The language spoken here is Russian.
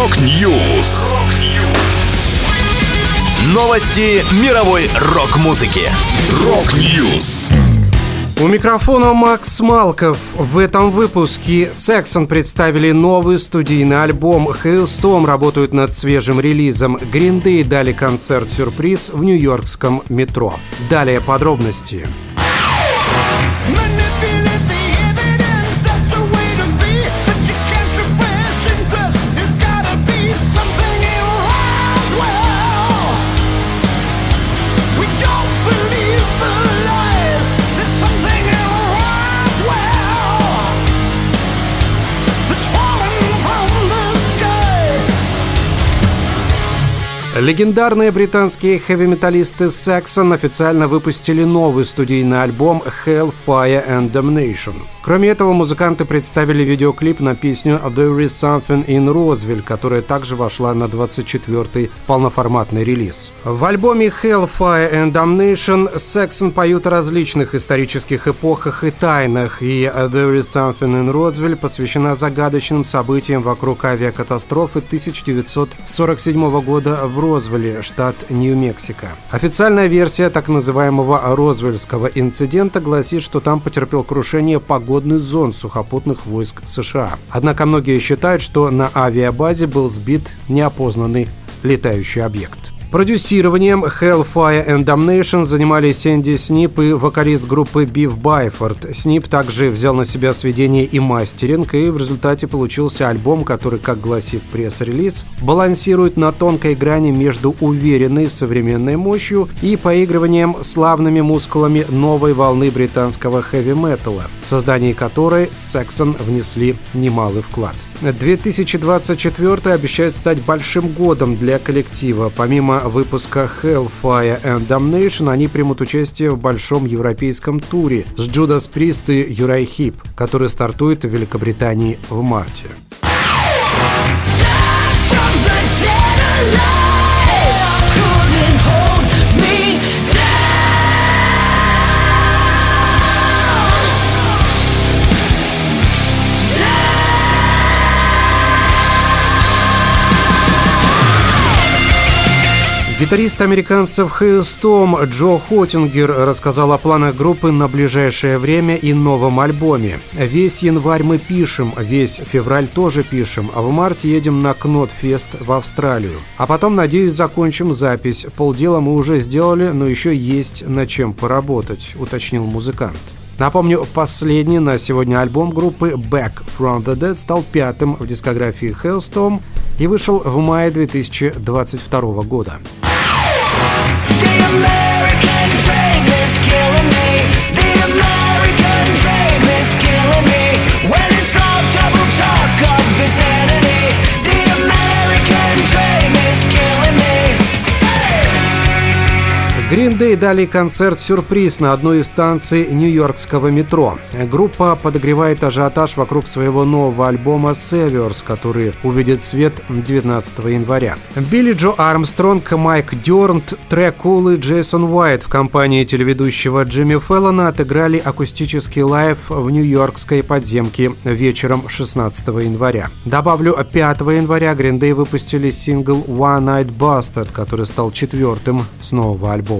Rock News. Новости мировой рок-музыки. Rock News. У микрофона Макс Малков. В этом выпуске Сексон представили новый студийный альбом. Halestorm работают над свежим релизом. Day дали концерт-сюрприз в нью-йоркском метро. Далее подробности. Легендарные британские хэви-металлисты Saxon официально выпустили новый студийный альбом Hellfire and Damnation. Кроме этого, музыканты представили видеоклип на песню There is Something in Roswell, которая также вошла на 24-й полноформатный релиз. В альбоме Hellfire and Damnation Saxon поют о различных исторических эпохах и тайнах, и There is Something in Roswell посвящена загадочным событиям вокруг авиакатастрофы 1947 года в Розвилле, штат Нью-Мексико. Официальная версия так называемого Розвельского инцидента гласит, что там потерпел крушение погодный зон сухопутных войск США. Однако многие считают, что на авиабазе был сбит неопознанный летающий объект. Продюсированием Hellfire and Damnation занимались Энди Снип и вокалист группы Биф Байфорд. Снип также взял на себя сведение и мастеринг, и в результате получился альбом, который, как гласит пресс-релиз, балансирует на тонкой грани между уверенной современной мощью и поигрыванием славными мускулами новой волны британского хэви-металла, в создании которой Сексон внесли немалый вклад. 2024 обещает стать большим годом для коллектива. Помимо выпуска Hellfire and Damnation они примут участие в большом европейском туре с Judas Priest и Юрай Хип, который стартует в Великобритании в марте. Гитарист американцев Hailstorm Джо Хоттингер рассказал о планах группы на ближайшее время и новом альбоме. Весь январь мы пишем, весь февраль тоже пишем, а в марте едем на Кнотфест в Австралию. А потом, надеюсь, закончим запись. Полдела мы уже сделали, но еще есть над чем поработать, уточнил музыкант. Напомню, последний на сегодня альбом группы Back from the Dead стал пятым в дискографии Hellstorm и вышел в мае 2022 года. American Green Day дали концерт-сюрприз на одной из станций нью-йоркского метро. Группа подогревает ажиотаж вокруг своего нового альбома «Saviors», который увидит свет 19 января. Билли Джо Армстронг, Майк Дёрнт, Тре Кул и Джейсон Уайт в компании телеведущего Джимми Феллона отыграли акустический live в нью-йоркской подземке вечером 16 января. Добавлю, 5 января Green Day выпустили сингл «One Eyed Bastard», который стал четвертым с нового альбома